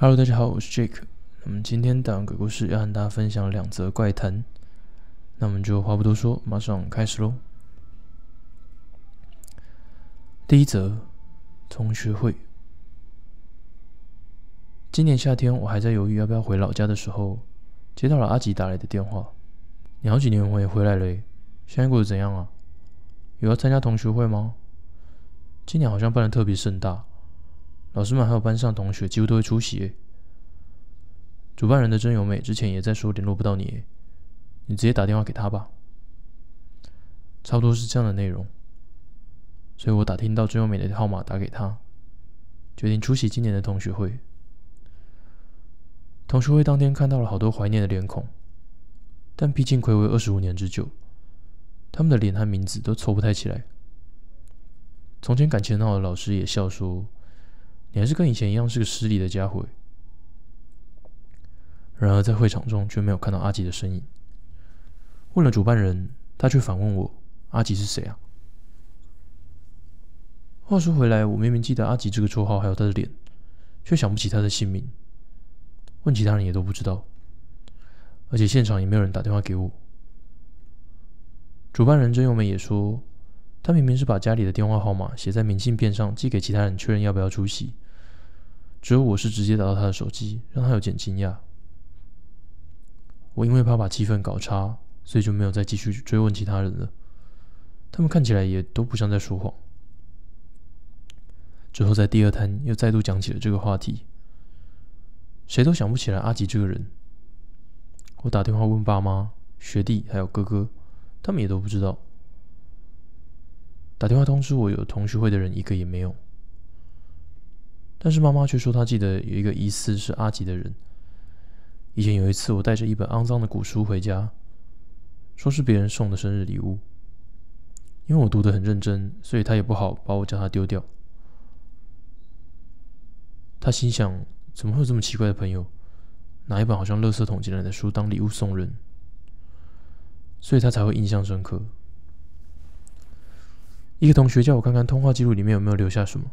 Hello，大家好，我是 Jake。那么今天讲鬼故事要和大家分享两则怪谈，那我们就话不多说，马上开始喽。第一则，同学会。今年夏天，我还在犹豫要不要回老家的时候，接到了阿吉打来的电话：“你好几年没回来了，现在过得怎样啊？有要参加同学会吗？今年好像办的特别盛大。”老师们还有班上同学几乎都会出席。主办人的真由美之前也在说联络不到你，你直接打电话给他吧。差不多是这样的内容，所以我打听到真由美的号码打给他，决定出席今年的同学会。同学会当天看到了好多怀念的脸孔，但毕竟暌违二十五年之久，他们的脸和名字都凑不太起来。从前感情很好的老师也笑说。你还是跟以前一样是个失礼的家伙。然而在会场中却没有看到阿吉的身影。问了主办人，他却反问我：“阿吉是谁啊？”话说回来，我明明记得阿吉这个绰号还有他的脸，却想不起他的姓名。问其他人也都不知道，而且现场也没有人打电话给我。主办人真由美也说。他明明是把家里的电话号码写在明信片上，寄给其他人确认要不要出席。只有我是直接打到他的手机，让他有点惊讶。我因为怕把气氛搞差，所以就没有再继续追问其他人了。他们看起来也都不像在说谎。之后在第二摊又再度讲起了这个话题，谁都想不起来阿吉这个人。我打电话问爸妈、学弟还有哥哥，他们也都不知道。打电话通知我有同学会的人一个也没有，但是妈妈却说她记得有一个疑似是阿吉的人。以前有一次我带着一本肮脏的古书回家，说是别人送的生日礼物，因为我读得很认真，所以他也不好把我叫他丢掉。他心想，怎么会有这么奇怪的朋友，拿一本好像垃圾桶进来的书当礼物送人，所以他才会印象深刻。一个同学叫我看看通话记录里面有没有留下什么。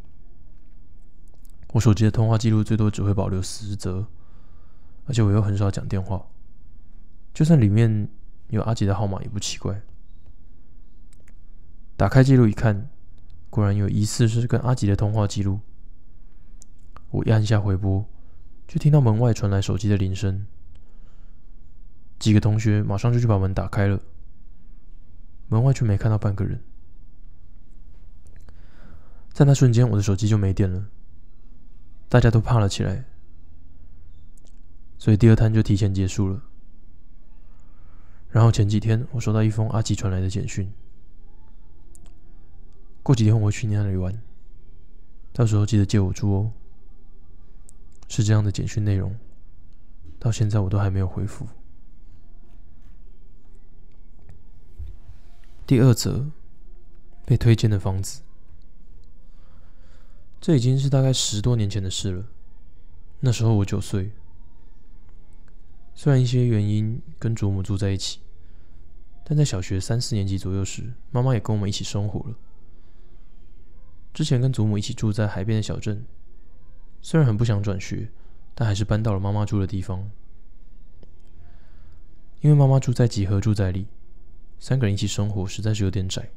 我手机的通话记录最多只会保留十则，而且我又很少讲电话，就算里面有阿吉的号码也不奇怪。打开记录一看，果然有疑似是跟阿吉的通话记录。我一按下回拨，就听到门外传来手机的铃声。几个同学马上就去把门打开了，门外却没看到半个人。在那瞬间，我的手机就没电了，大家都怕了起来，所以第二摊就提前结束了。然后前几天，我收到一封阿吉传来的简讯，过几天我会去你那里玩，到时候记得借我住哦。是这样的简讯内容，到现在我都还没有回复。第二则，被推荐的房子。这已经是大概十多年前的事了。那时候我九岁，虽然一些原因跟祖母住在一起，但在小学三四年级左右时，妈妈也跟我们一起生活了。之前跟祖母一起住在海边的小镇，虽然很不想转学，但还是搬到了妈妈住的地方。因为妈妈住在集合住宅里，三个人一起生活实在是有点窄，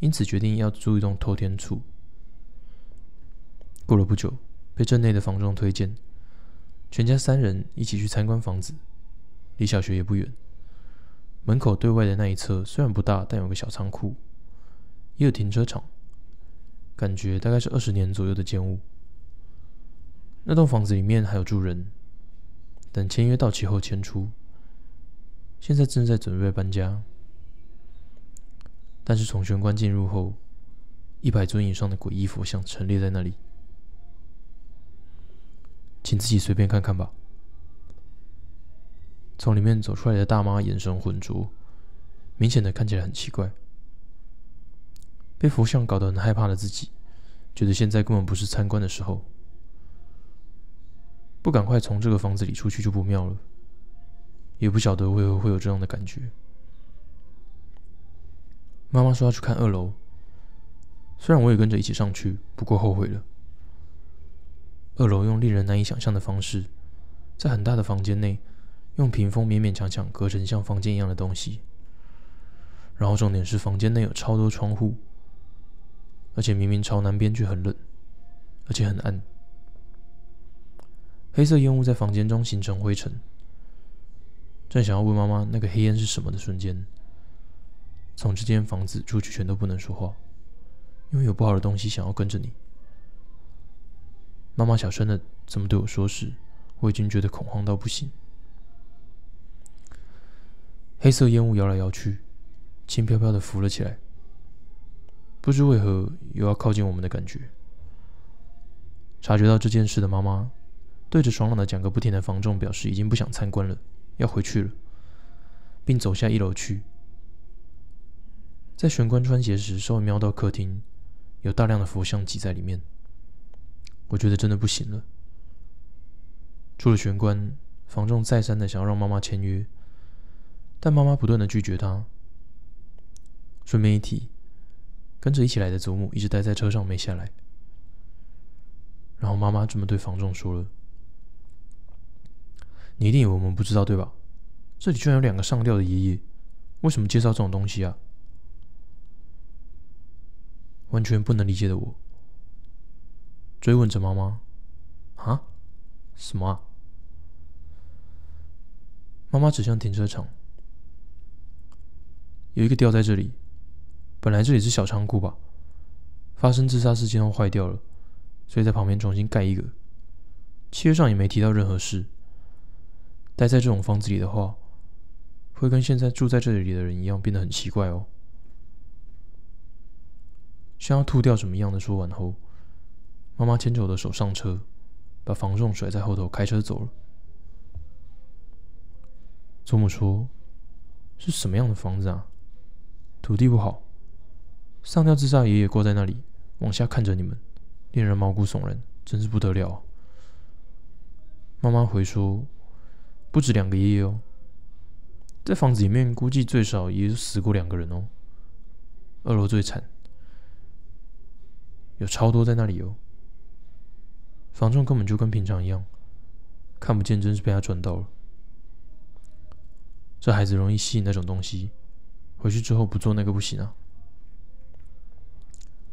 因此决定要租一栋透天厝。过了不久，被镇内的房东推荐，全家三人一起去参观房子。离小学也不远，门口对外的那一侧虽然不大，但有个小仓库，也有停车场，感觉大概是二十年左右的建物。那栋房子里面还有住人，等签约到期后迁出。现在正在准备搬家，但是从玄关进入后，一百尊以上的诡异佛像陈列在那里。请自己随便看看吧。从里面走出来的大妈眼神浑浊，明显的看起来很奇怪。被佛像搞得很害怕的自己，觉得现在根本不是参观的时候，不赶快从这个房子里出去就不妙了。也不晓得为何会有这样的感觉。妈妈说要去看二楼，虽然我也跟着一起上去，不过后悔了。二楼用令人难以想象的方式，在很大的房间内，用屏风勉勉强强隔成像房间一样的东西。然后重点是，房间内有超多窗户，而且明明朝南边却很冷，而且很暗。黑色烟雾在房间中形成灰尘。正想要问妈妈那个黑烟是什么的瞬间，从这间房子出去全都不能说话，因为有不好的东西想要跟着你。妈妈小声的这么对我说时，我已经觉得恐慌到不行。黑色烟雾摇来摇去，轻飘飘的浮了起来，不知为何有要靠近我们的感觉。察觉到这件事的妈妈，对着爽朗的讲个不停的房仲表示已经不想参观了，要回去了，并走下一楼去。在玄关穿鞋时，稍微瞄到客厅有大量的佛像挤在里面。我觉得真的不行了。出了玄关，房仲再三的想要让妈妈签约，但妈妈不断的拒绝他。顺便一提，跟着一起来的祖母一直待在车上没下来。然后妈妈这么对房仲说了：“你一定以为我们不知道对吧？这里居然有两个上吊的爷爷，为什么介绍这种东西啊？”完全不能理解的我。追问着妈妈：“啊，什么啊？”妈妈指向停车场，有一个吊在这里。本来这里是小仓库吧？发生自杀事件后坏掉了，所以在旁边重新盖一个。契约上也没提到任何事。待在这种房子里的话，会跟现在住在这里的人一样变得很奇怪哦。像要吐掉什么样的？说完后。妈妈牵着我的手上车，把房仲甩在后头，开车走了。祖母说：“是什么样的房子啊？土地不好，上吊自杀爷爷挂在那里，往下看着你们，令人毛骨悚然，真是不得了。”妈妈回说：“不止两个爷爷哦，在房子里面估计最少也死过两个人哦。二楼最惨，有超多在那里哦。”房仲根本就跟平常一样，看不见，真是被他赚到了。这孩子容易吸引那种东西，回去之后不做那个不行啊。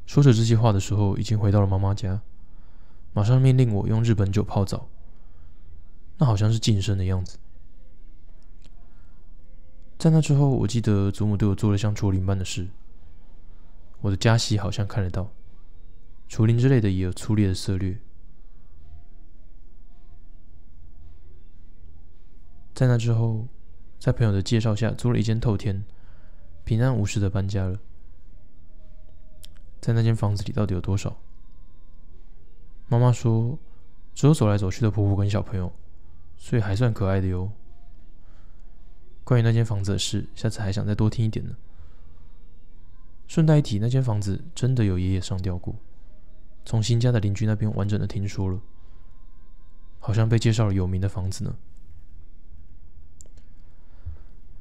说着这些话的时候，已经回到了妈妈家，马上命令我用日本酒泡澡，那好像是晋升的样子。在那之后，我记得祖母对我做了像竹林般的事。我的家系好像看得到，竹林之类的也有粗劣的策略。在那之后，在朋友的介绍下租了一间透天，平安无事的搬家了。在那间房子里到底有多少？妈妈说，只有走来走去的婆婆跟小朋友，所以还算可爱的哟。关于那间房子的事，下次还想再多听一点呢。顺带一提，那间房子真的有爷爷上吊过，从新家的邻居那边完整的听说了，好像被介绍了有名的房子呢。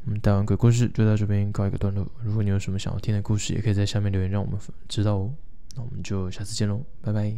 我们打完鬼故事就到这边告一个段落。如果你有什么想要听的故事，也可以在下面留言，让我们知道哦。那我们就下次见喽，拜拜。